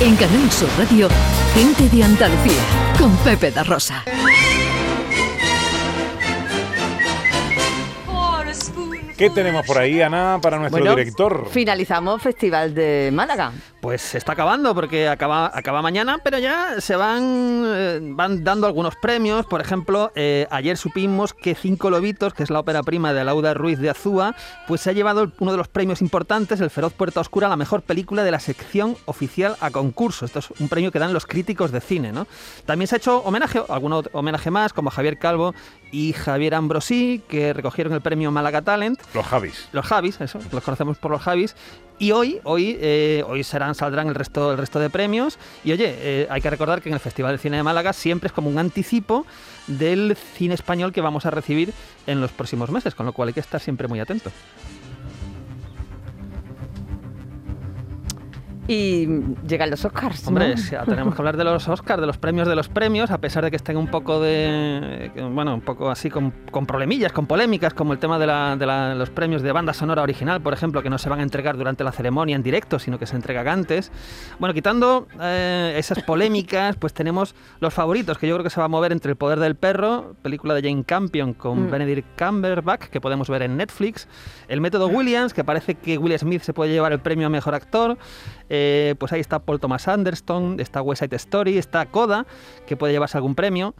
En Canal Sur Radio, Gente de Andalucía, con Pepe da Rosa. ¿Qué tenemos por ahí, Ana, para nuestro Bueno, director? Finalizamos Festival de Málaga. Pues se está acabando porque acaba, acaba mañana, pero ya se van, eh, van dando algunos premios. Por ejemplo, eh, ayer supimos que Cinco Lobitos, que es la ópera prima de Lauda Ruiz de Azúa, pues se ha llevado uno de los premios importantes, el Feroz Puerta Oscura, la mejor película de la sección oficial a concurso. Esto es un premio que dan los críticos de cine, ¿no? También se ha hecho homenaje, algún homenaje más, como Javier Calvo y Javier Ambrosí, que recogieron el premio Málaga Talent. Los Javis. Los Javis, eso, los conocemos por los Javis. Y hoy, hoy, eh, hoy saldrán el resto, el resto de premios. Y oye, eh, hay que recordar que en el Festival de Cine de Málaga siempre es como un anticipo del cine español que vamos a recibir en los próximos meses, con lo cual hay que estar siempre muy atento. Y llegan los Oscars. ¿no? Hombre, ya tenemos que hablar de los Oscars, de los premios de los premios, a pesar de que estén un poco de. Bueno, un poco así con, con problemillas, con polémicas, como el tema de, la- de la- los premios de banda sonora original, por ejemplo, que no se van a entregar durante la ceremonia en directo, sino que se entregan antes. Bueno, quitando eh, esas polémicas, pues tenemos los favoritos, que yo creo que se va a mover entre El Poder del Perro, película de Jane Campion con Mm. Benedict Cumberbatch, que podemos ver en Netflix. El Método Williams, que parece que Will Smith se puede llevar el premio a mejor actor. Eh, pues ahí está Paul Thomas Anderson, está West Side Story, está Coda, que puede llevarse algún premio.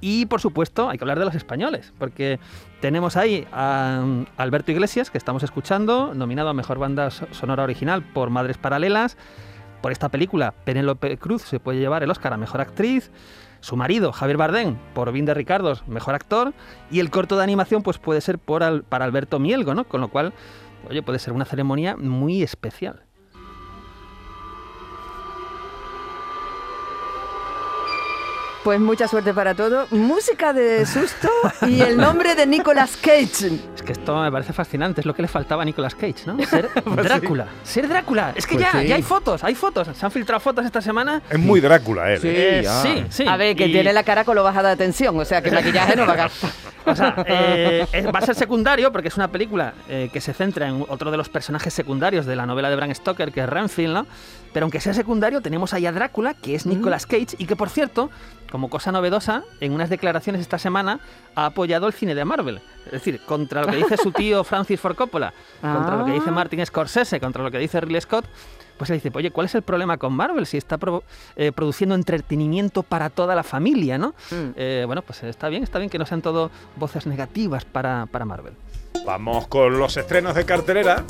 Y por supuesto, hay que hablar de los españoles, porque tenemos ahí a um, Alberto Iglesias, que estamos escuchando, nominado a Mejor Banda So- Sonora Original por Madres Paralelas. Por esta película, Penélope Cruz se puede llevar el Oscar a Mejor Actriz. Su marido, Javier Bardem, por Vin de Ricardos, Mejor Actor. Y el corto de animación, pues puede ser para Alberto Mielgo, ¿no? Con lo cual, oye, puede ser una ceremonia muy especial. Pues mucha suerte para todo. Música de susto y el nombre de Nicolas Cage. Es que esto me parece fascinante, es lo que le faltaba a Nicolas Cage, ¿no? Ser Drácula. Ser Drácula. Es que Pues ya, sí. ya hay fotos, hay fotos. Se han filtrado fotos esta semana. Es muy Drácula él. ¿eh? Eh, sí, sí. A ver, que Y- tiene la cara con lo bajada de tensión, o sea que maquillaje no va a gastar. O sea, eh, eh, va a ser secundario porque es una película eh, que se centra en otro de los personajes secundarios de la novela de Bram Stoker, que es Renfield, ¿no? Pero aunque sea secundario, tenemos ahí a Drácula, que es Nicolas Cage, y que, por cierto, como cosa novedosa, en unas declaraciones esta semana ha apoyado el cine de Marvel. Es decir, contra lo que dice su tío Francis Ford Coppola, contra lo que dice Ah. Martin Scorsese, contra lo que dice Ridley Scott, pues él dice, oye, ¿cuál es el problema con Marvel si está pro- eh, produciendo entretenimiento para toda la familia, ¿no? Mm. Eh, bueno, pues está bien, está bien que no sean todo voces negativas para, para Marvel. Vamos con los estrenos de cartelera.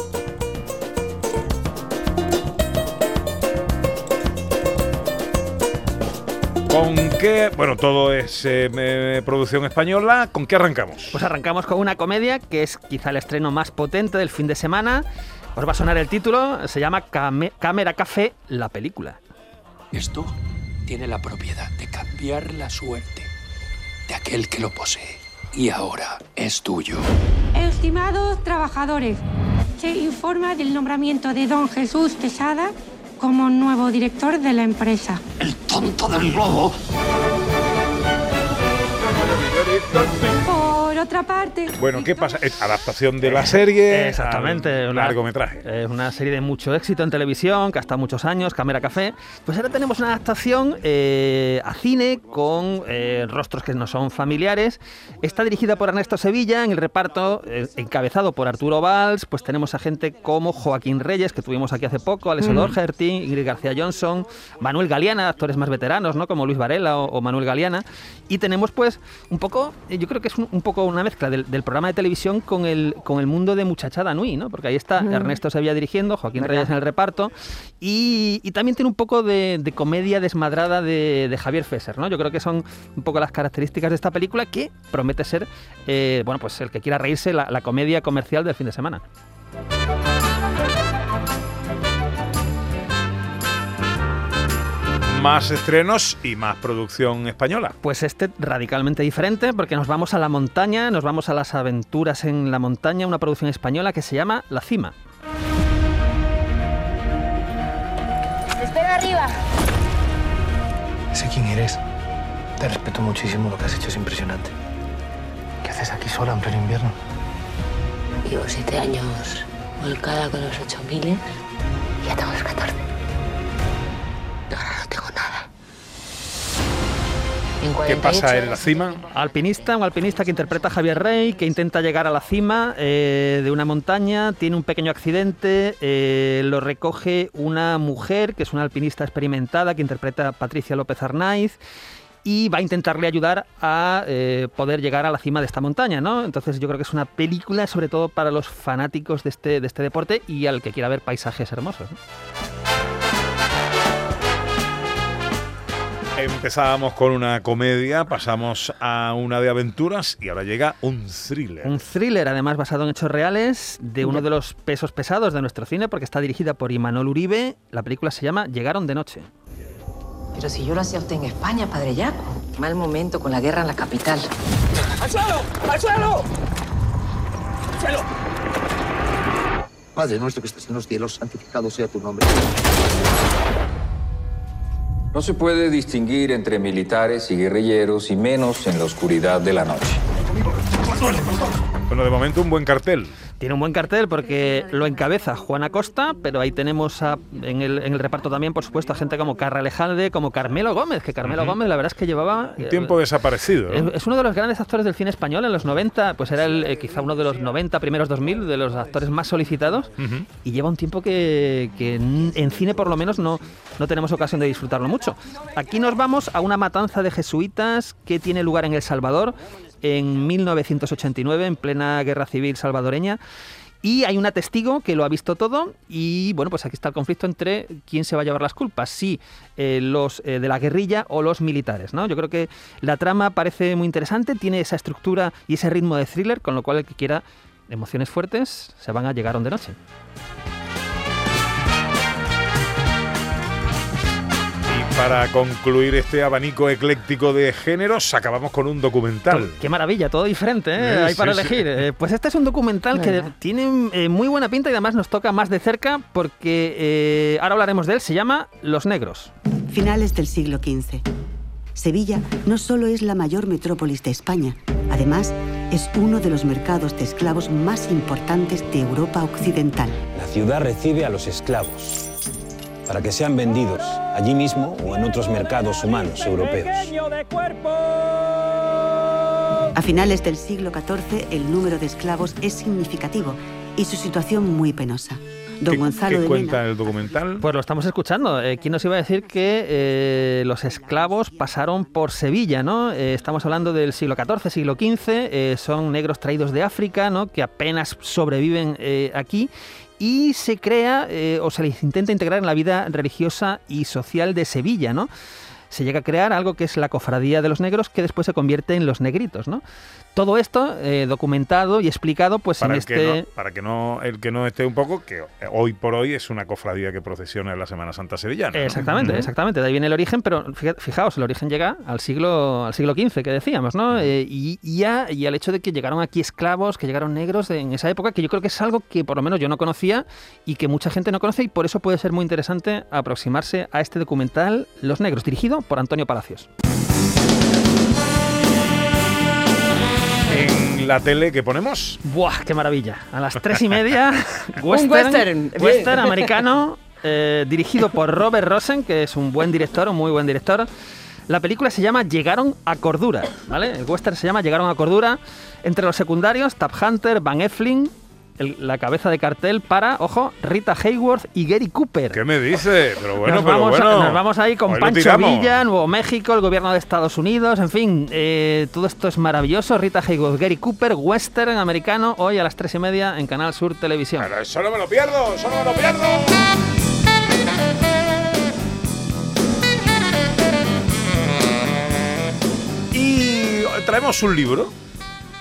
¿Con qué? Bueno, todo es eh, producción española. ¿Con qué arrancamos? Pues arrancamos con una comedia que es quizá el estreno más potente del fin de semana. Os va a sonar el título, se llama Came- Cámara Café, la película. Esto tiene la propiedad de cambiar la suerte de aquel que lo posee. Y ahora es tuyo. Estimados trabajadores, se informa del nombramiento de don Jesús Quesada como nuevo director de la empresa. El tonto del globo. Otra parte... Bueno, ¿qué pasa? Es adaptación de la serie. Exactamente, al una- largometraje. Es una serie de mucho éxito en televisión, que ha estado muchos años, Cámara Café. Pues ahora tenemos una adaptación eh, a cine con eh, rostros que no son familiares. Está dirigida por Ernesto Sevilla, en el reparto eh, encabezado por Arturo Valls. Pues tenemos a gente como Joaquín Reyes, que tuvimos aquí hace poco, Alessio Doherty, Ingrid García Johnson, Manuel Galeana, actores más veteranos, ¿no? Como Luis Varela o, o Manuel Galeana. Y tenemos pues un poco, eh, yo creo que es un, un poco una mezcla del, del programa de televisión con el, con el mundo de Muchachada Nui, ¿no? Porque ahí está Ernesto Sevilla dirigiendo, Joaquín ¿Verdad? Reyes en el reparto y, y también tiene un poco de, de comedia desmadrada de, de Javier Fesser, ¿no? Yo creo que son un poco las características de esta película que promete ser, eh, bueno, pues el que quiera reírse, la, la comedia comercial del fin de semana. Más estrenos y más producción española. Pues este radicalmente diferente porque nos vamos a la montaña, nos vamos a las aventuras en la montaña, una producción española que se llama La Cima. Espera arriba. Sé quién eres. Te respeto muchísimo. Lo que has hecho es impresionante. ¿Qué haces aquí sola en pleno invierno? Llevo siete años volcada con los ocho miles y ya tengo los 14. ¿Qué pasa en la cima? Alpinista, un alpinista que interpreta a Javier Rey, que intenta llegar a la cima eh, de una montaña, tiene un pequeño accidente, eh, lo recoge una mujer que es una alpinista experimentada que interpreta a Patricia López Arnaiz y va a intentarle ayudar a eh, poder llegar a la cima de esta montaña, ¿no? Entonces yo creo que es una película sobre todo para los fanáticos de este, de este deporte y al que quiera ver paisajes hermosos. ¿no? Empezábamos con una comedia, pasamos a una de aventuras y ahora llega un thriller. Un thriller, además basado en hechos reales, de uno de los pesos pesados de nuestro cine, porque está dirigida por Imanol Uribe. La película se llama Llegaron de noche. Pero si yo lo hacía usted en España, padre Jaco. Mal momento con la guerra en la capital. ¡Al suelo! ¡Al suelo! ¡Al suelo! Padre nuestro que estás en los cielos, santificado sea tu nombre. No se puede distinguir entre militares y guerrilleros y menos en la oscuridad de la noche. Bueno, de momento un buen cartel. Tiene un buen cartel porque lo encabeza Juana Costa, pero ahí tenemos a- en, el, en el reparto también, por supuesto, a gente como Carra Alejandre, como Carmelo Gómez, que Carmelo. Gómez la verdad es que llevaba... Un tiempo desaparecido. ¿no? Es, es uno de los grandes actores del cine español en los 90, pues era el, eh, quizá uno de los 90, primeros 2000, de los actores más solicitados, y lleva un tiempo que, que en en cine por lo menos no, no tenemos ocasión de disfrutarlo mucho. Aquí nos vamos a una matanza de jesuitas que tiene lugar en El Salvador en 1989, en plena guerra civil salvadoreña. Y hay una testigo que lo ha visto todo y bueno, pues aquí está el conflicto entre quién se va a llevar las culpas, si eh, los eh, de la guerrilla o los militares, ¿no? Yo creo que la trama parece muy interesante, tiene esa estructura y ese ritmo de thriller, con lo cual el que quiera emociones fuertes se van a llegar de noche. Para concluir este abanico ecléctico de géneros, acabamos con un documental. Qué maravilla, todo diferente, ¿eh? Hay para sí, sí. elegir. Eh, Pues este es un documental que Venga. tiene eh, muy buena pinta y además nos toca más de cerca porque eh, ahora hablaremos de él. Se llama Los Negros. Finales del siglo XV. Sevilla no solo es la mayor metrópolis de España, además es uno de los mercados de esclavos más importantes de Europa Occidental. La ciudad recibe a los esclavos para que sean vendidos allí mismo o en otros mercados humanos europeos. A finales del siglo XIV el número de esclavos es significativo y su situación muy penosa. Don ¿Qué, Gonzalo qué de Mena cuenta el documental? Pues lo estamos escuchando. Eh, ¿Quién nos iba a decir que eh, los esclavos pasaron por Sevilla, ¿no? Eh, estamos hablando del siglo XIV, siglo XV. eh, son negros traídos de África, ¿no? Que apenas sobreviven eh, aquí. Y se crea eh, o se les intenta integrar en la vida religiosa y social de Sevilla, ¿no? Se llega a crear algo que es la cofradía de los negros, que después se convierte en los negritos, ¿no? Todo esto eh, documentado y explicado, pues para, en este. que no, para que no el que no esté un poco, que hoy por hoy es una cofradía que procesiona en la Semana Santa Sevillana. ¿no? Exactamente, exactamente. De ahí viene el origen, pero fija- fijaos, el origen llega al siglo, al siglo XV, que decíamos, ¿no? Eh, y, y ya, y al hecho de que llegaron aquí esclavos, que llegaron negros en esa época, que yo creo que es algo que por lo menos yo no conocía y que mucha gente no conoce, y por eso puede ser muy interesante aproximarse a este documental Los Negros, dirigido por Antonio Palacios. En la tele que ponemos, ¡Buah, qué maravilla! A las tres y media, western, western, bien. western americano, eh, dirigido por Robert Rosen, que es un buen director, un muy buen director. La película se llama Llegaron a Cordura, ¿vale? El western se llama Llegaron a Cordura. Entre los secundarios, Tab Hunter, Van Effling, el- la cabeza de cartel para, ojo, Rita Hayworth y Gary Cooper. ¿qué me dice? Pero bueno, nos, pero vamos, bueno. nos vamos ahí con Pancho. Villa, Nuevo México, el gobierno de Estados Unidos, en fin, eh, todo esto es maravilloso. Rita Hayworth, Gary Cooper, western americano, hoy a las tres y media en Canal Sur Televisión. Pero eso no me lo pierdo, eso no me lo pierdo. Y traemos un libro,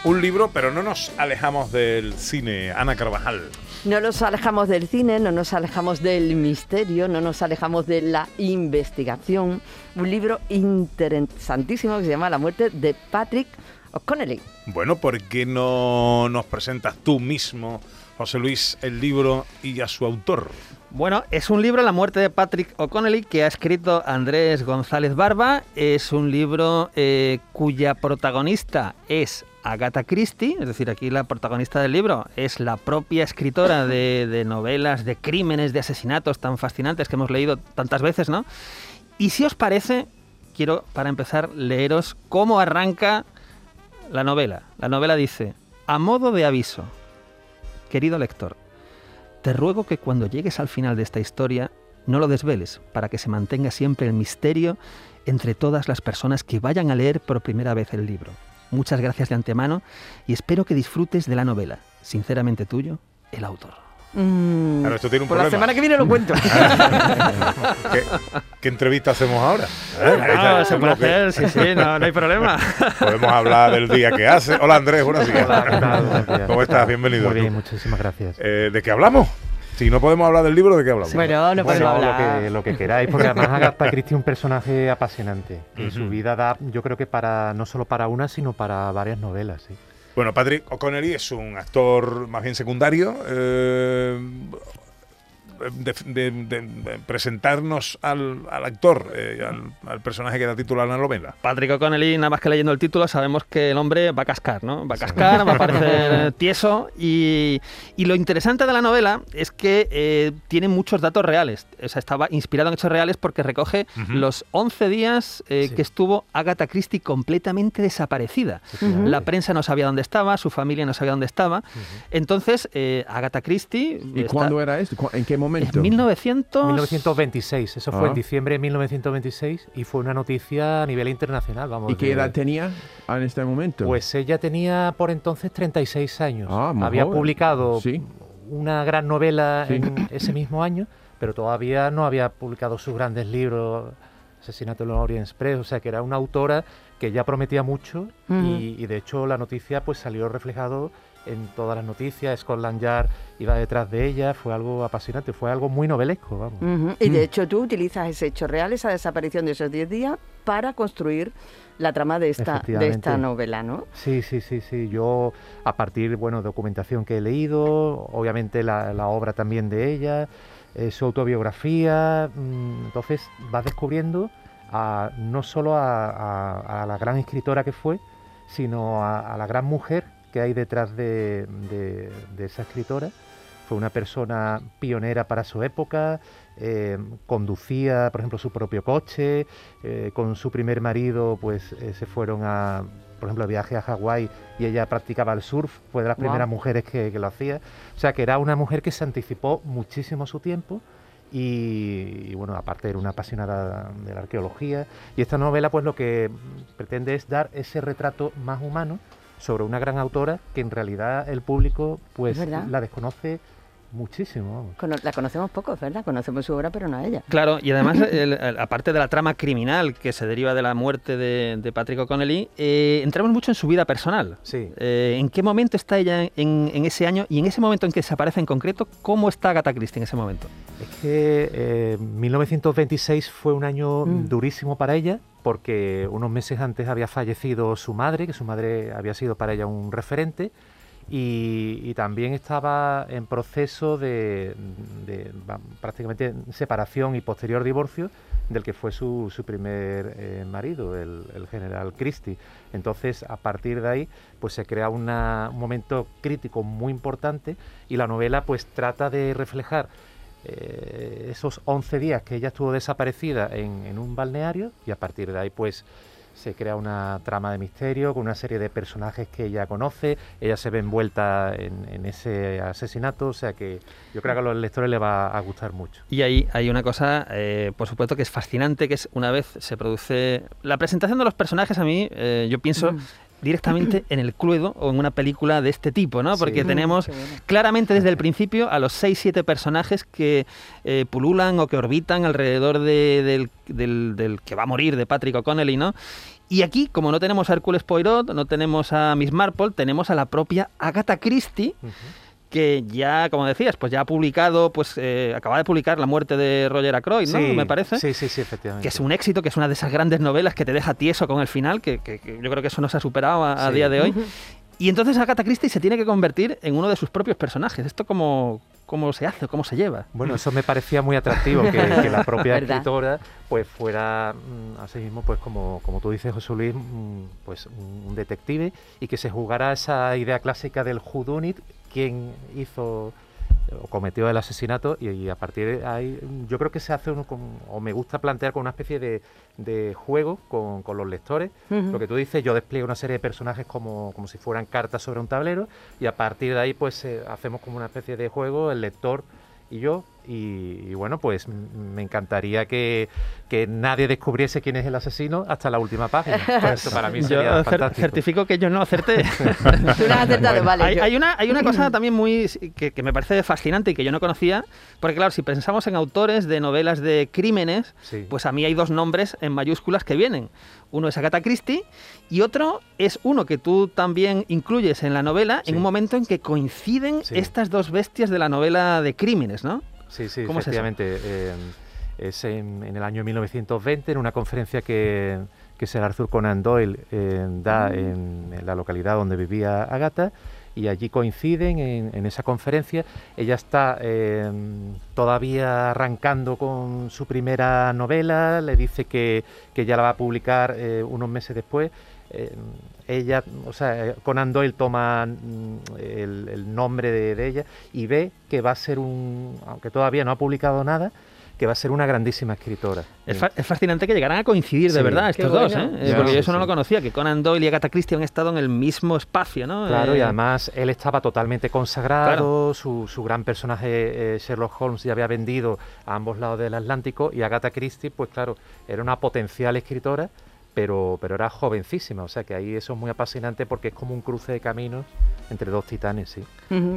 un libro, pero no nos alejamos del cine. Ana Carvajal. No nos alejamos del cine, no nos alejamos del misterio, no nos alejamos de la investigación. Un libro interesantísimo que se llama La muerte de Patrick O'Connelly. Bueno, ¿por qué no nos presentas tú mismo, José Luis, el libro y a su autor? Bueno, es un libro, La muerte de Patrick O'Connelly, que ha escrito Andrés González Barba. Es un libro eh, cuya protagonista es Agatha Christie, es decir, aquí la protagonista del libro es la propia escritora de, novelas, de crímenes, de asesinatos tan fascinantes que hemos leído tantas veces, ¿no? Y si os parece, quiero, para empezar, leeros cómo arranca la novela. La novela dice, a modo de aviso, querido lector, te ruego que cuando llegues al final de esta historia no lo desveles para que se mantenga siempre el misterio entre todas las personas que vayan a leer por primera vez el libro. Muchas gracias de antemano y espero que disfrutes de la novela. Sinceramente tuyo, el autor. Mm, Claro, esto tiene un por la semana que viene lo cuento. ¿Qué, qué entrevista hacemos ahora? ¿Eh? Ah, Ese se puede bloque. hacer, sí, sí, no, no hay problema. Podemos hablar del día que hace. Hola Andrés, buenos días. Hola, ¿qué tal? Buenos días. ¿Cómo estás? Bienvenido. Muy bien, muchísimas gracias. Eh, ¿De qué hablamos? Si no podemos hablar del libro, ¿de qué hablamos? Bueno, no podemos Bueno, lo hablar. que, lo que queráis, porque además Agatha Christie es un personaje apasionante. Y su vida da, yo creo que para no solo para una, sino para varias novelas. Sí. Bueno, Patrick O'Connelly es un actor más bien secundario. eh, de, de- de- de presentarnos al, al actor, eh, al, al personaje que da título a la novela. Patrick O'Connelly, nada más que leyendo el título, sabemos que el hombre va a cascar, ¿no? Va a cascar, va a parecer tieso. Y, y lo interesante de la novela es que eh, tiene muchos datos reales. O sea, estaba inspirado en hechos reales porque recoge los 11 días eh, Sí. que estuvo Agatha Christie completamente desaparecida. La prensa no sabía dónde estaba, su familia no sabía dónde estaba. Entonces, eh, Agatha Christie. ¿Y está- cuándo era esto? ¿Cu- ¿En qué momento? En 1900... 1926, eso fue Ah. en diciembre de 1926 y fue una noticia a nivel internacional. Vamos, ¿Y qué de- edad tenía en este momento? Pues ella tenía por entonces 36 años. Ah, muy Había joven. publicado Sí. una gran novela Sí. en ese mismo año, pero todavía no había publicado sus grandes libros, Asesinato en los Orient Express, o sea que era una autora que ya prometía mucho y, y de hecho la noticia pues salió reflejado en todas las noticias, Scotland Yard iba detrás de ella, fue algo apasionante, fue algo muy novelesco, vamos. Y de hecho tú utilizas ese hecho real, esa desaparición de esos 10 días, para construir la trama de esta, de esta novela, ¿no? Sí, sí, sí, sí. Yo, a partir, bueno, de documentación que he leído, obviamente la, la obra también de ella, eh, su autobiografía, mm, entonces vas descubriendo a- no solo a, a- a la gran escritora que fue, sino a, a la gran mujer que hay detrás de, de- de esa escritora. Fue una persona pionera para su época, eh, conducía, por ejemplo, su propio coche, eh, con su primer marido, pues eh, se fueron a, por ejemplo, viaje a Hawái y ella practicaba el surf, fue de las primeras mujeres que, que lo hacía. O sea, que era una mujer que se anticipó muchísimo a su tiempo y, y, bueno, aparte era una apasionada de la arqueología. Y esta novela, pues lo que pretende es dar ese retrato más humano sobre una gran autora que en realidad el público pues la desconoce muchísimo. vamos. Cono- la conocemos poco, ¿verdad? Conocemos su obra, pero no a ella. Claro, y además, el- el- aparte de la trama criminal que se deriva de la muerte de, de Patrick O'Connelly, eh, entramos mucho en su vida personal. Sí. Eh, ¿En qué momento está ella en, en ese año y en ese momento en que desaparece en concreto, cómo está Agatha Christie en ese momento? Es que eh, 1926 fue un año Mm. durísimo para ella porque unos meses antes había fallecido su madre, que su madre había sido para ella un referente, y, y también estaba en proceso de, de, prácticamente separación y posterior divorcio del que fue su, su primer eh, marido, el, el general Christie. Entonces, a partir de ahí, pues se crea una- un momento crítico muy importante y la novela pues trata de reflejar eh, esos 11 días que ella estuvo desaparecida en, en un balneario y a partir de ahí pues se crea una trama de misterio con una serie de personajes que ella conoce, ella se ve envuelta en, en ese asesinato, o sea que yo creo que a los lectores les va a gustar mucho. Y ahí hay una cosa, eh, por supuesto, que es fascinante, que es una vez se produce... La presentación de los personajes a mí, eh, yo pienso Mm. Directamente en el Cluedo o en una película de este tipo, ¿no? Porque Mm, tenemos bueno. claramente desde el principio a los 6-7 personajes que eh, pululan o que orbitan alrededor de- del, del- del que va a morir, de Patrick O'Connelly, ¿no? Y aquí, como no tenemos a Hércules Poirot, no tenemos a Miss Marple, tenemos a la propia Agatha Christie, que ya, como decías, pues ya ha publicado, pues eh, acaba de publicar La muerte de Roger Ackroyd, ¿no? Sí, Me parece. Sí, sí, sí, efectivamente. Que es un éxito, que es una de esas grandes novelas que te deja tieso con el final, que, que- que yo creo que eso no se ha superado a, día de hoy. Y entonces Agatha Christie se tiene que convertir en uno de sus propios personajes. ¿Esto cómo, cómo se hace? ¿Cómo se lleva? Bueno, eso me parecía muy atractivo, que, que la propia escritora pues fuera mm, así mismo, pues como, como tú dices, José Luis, mm, pues un, un detective y que se jugara esa idea clásica del whodunit, quién hizo o cometió el asesinato y, y a partir de ahí yo creo que se hace uno con- o me gusta plantear con una especie de, de juego con, con los lectores. Lo que tú dices, yo despliego una serie de personajes como, como si fueran cartas sobre un tablero y a partir de ahí pues eh, hacemos como una especie de juego, el lector y yo. Y, y bueno, pues me encantaría que, que nadie descubriese quién es el asesino hasta la última página. Pues Esto para mí Yo sería cer- fantástico. certifico que yo no acerté. Tú no has acertado, vale. Hay, yo- hay una, hay una cosa también muy que, que me parece fascinante y que yo no conocía, porque claro, si pensamos en autores de novelas de crímenes, Sí. pues a mí hay dos nombres en mayúsculas que vienen. Uno es Agatha Christie y otro es uno que tú también incluyes en la novela en un momento en que coinciden Sí. estas dos bestias de la novela de crímenes, ¿no? Sí, sí, ¿Cómo es efectivamente. eh, es en, en el año 1920, en una conferencia que, que Sir Arthur Conan Doyle eh, da en, en la localidad donde vivía Agatha, y allí coinciden en, en esa conferencia. Ella está eh, todavía arrancando con su primera novela, le dice que, que ya la va a publicar unos meses después. Eh, ella, o sea, eh, Conan Doyle toma mm, el, el nombre de, de ella y ve que va a ser un, aunque todavía no ha publicado nada, que va a ser una grandísima escritora. Es, fa- es fascinante que llegaran a coincidir de Sí. verdad estos dos, bueno. ¿eh? Eh, porque yo eso no lo conocía, que Conan Doyle y Agatha Christie han estado en el mismo espacio, ¿no? Claro, y además él estaba totalmente consagrado, su, su gran personaje eh, Sherlock Holmes ya había vendido a ambos lados del Atlántico y Agatha Christie, pues claro, era una potencial escritora, pero, pero era jovencísima, o sea que ahí eso es muy apasionante porque es como un cruce de caminos entre dos titanes, sí.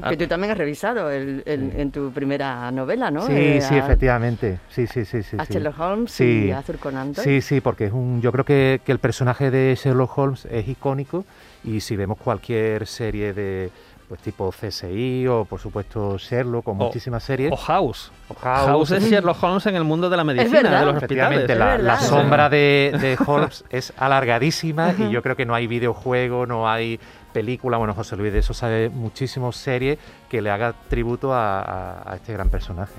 Ah. Que tú también has revisado el- el- en tu primera novela, ¿no? Sí, Eh, sí, a- efectivamente. Sí, sí, sí, sí. a. Sherlock Holmes Sí. y Arthur Conan Doyle. Sí, sí, porque es un, yo creo que, que el personaje de Sherlock Holmes es icónico y si vemos cualquier serie de pues tipo CSI o por supuesto Sherlock o muchísimas series. O House. O House. House es Sherlock Holmes en el mundo de la medicina, verdad. de los hospitales. Efectivamente, la, la sombra de, de Holmes es alargadísima y yo creo que no hay videojuego, no hay película. Bueno, José Luis de eso sabe muchísimo serie que le haga tributo a, a- a este gran personaje.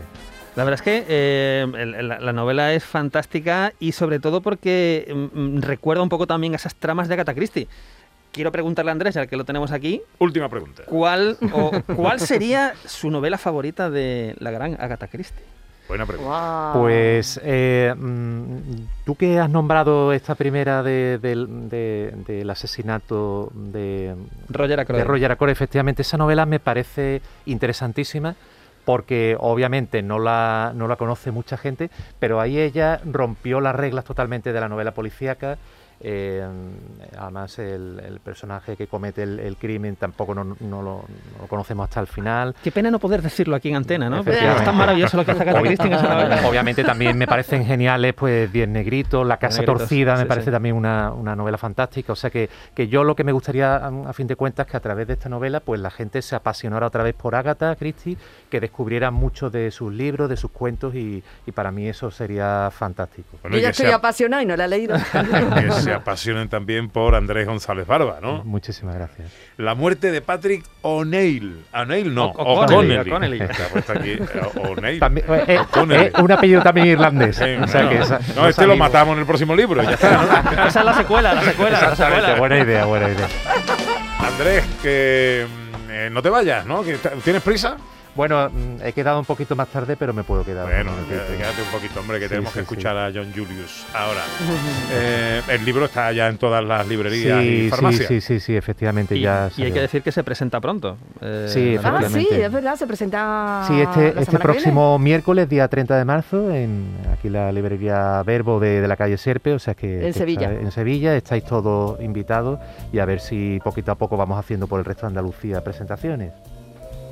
La verdad es que eh, la, la novela es fantástica y sobre todo porque mm, mm, recuerda un poco también a esas tramas de Agatha Christie. Quiero preguntarle a Andrés, ya que lo tenemos aquí, Última pregunta. ¿cuál, o, ¿cuál sería su novela favorita de la gran Agatha Christie? Buena pregunta. Pues eh, mm, tú que has nombrado esta primera de- del- de- del asesinato de Roger Ackroyd. de Roger efectivamente esa novela me parece interesantísima porque obviamente no la, no la conoce mucha gente, pero ahí ella rompió las reglas totalmente de la novela policíaca. Eh, además, el, el personaje que comete el, el crimen tampoco no, no lo, no lo conocemos hasta el final. Qué pena no poder decirlo aquí en antena, ¿no? Porque es tan maravilloso lo que hace Agatha Obvi- Christie en esa novela. Obviamente también me parecen geniales, pues Diez Negritos, La Casa Negritos, Torcida, me sí, parece sí. también una, una novela fantástica. O sea que, que yo lo que me gustaría, a, a fin de cuentas, que a través de esta novela, pues la gente se apasionara otra vez por Agatha Christie, que descubriera mucho de sus libros, de sus cuentos, y, y para mí eso sería fantástico. Bueno, Yo ya estoy sea- apasionado y no la he leído. se apasionen también por Andrés González Barba, ¿no? Muchísimas gracias. La muerte de Patrick O'Neill. O'Neill no, O- O'Connelly, eh, O'Neill. Eh, eh, un apellido también irlandés. O sea no, que esa- no, no este lo matamos en el próximo libro. Ya está, ¿no? Esa es la secuela, la secuela, la Exactamente, secuela. buena idea, buena idea. Andrés, que mm, eh, no te vayas, ¿no? ¿Tienes prisa? Bueno, mm, he quedado un poquito más tarde, pero me puedo quedar. Bueno, un quédate quédate un poquito, hombre, que Sí, tenemos sí, que sí. escuchar a John Julius ahora. Eh, el libro está ya en todas las librerías Sí, y sí, farmacias. sí, sí, sí, efectivamente Y, ya. y hay que decir que se presenta pronto. eh, Sí, novela. Ah, sí, Efectivamente. es verdad, se presenta Sí, la este, este semana que viene. próximo miércoles, día 30 de marzo, en aquí la librería Verbo de, de la calle Serpe, o sea que... En que Sevilla. está- en Sevilla, estáis todos invitados y a ver si poquito a poco vamos haciendo por el resto de Andalucía presentaciones.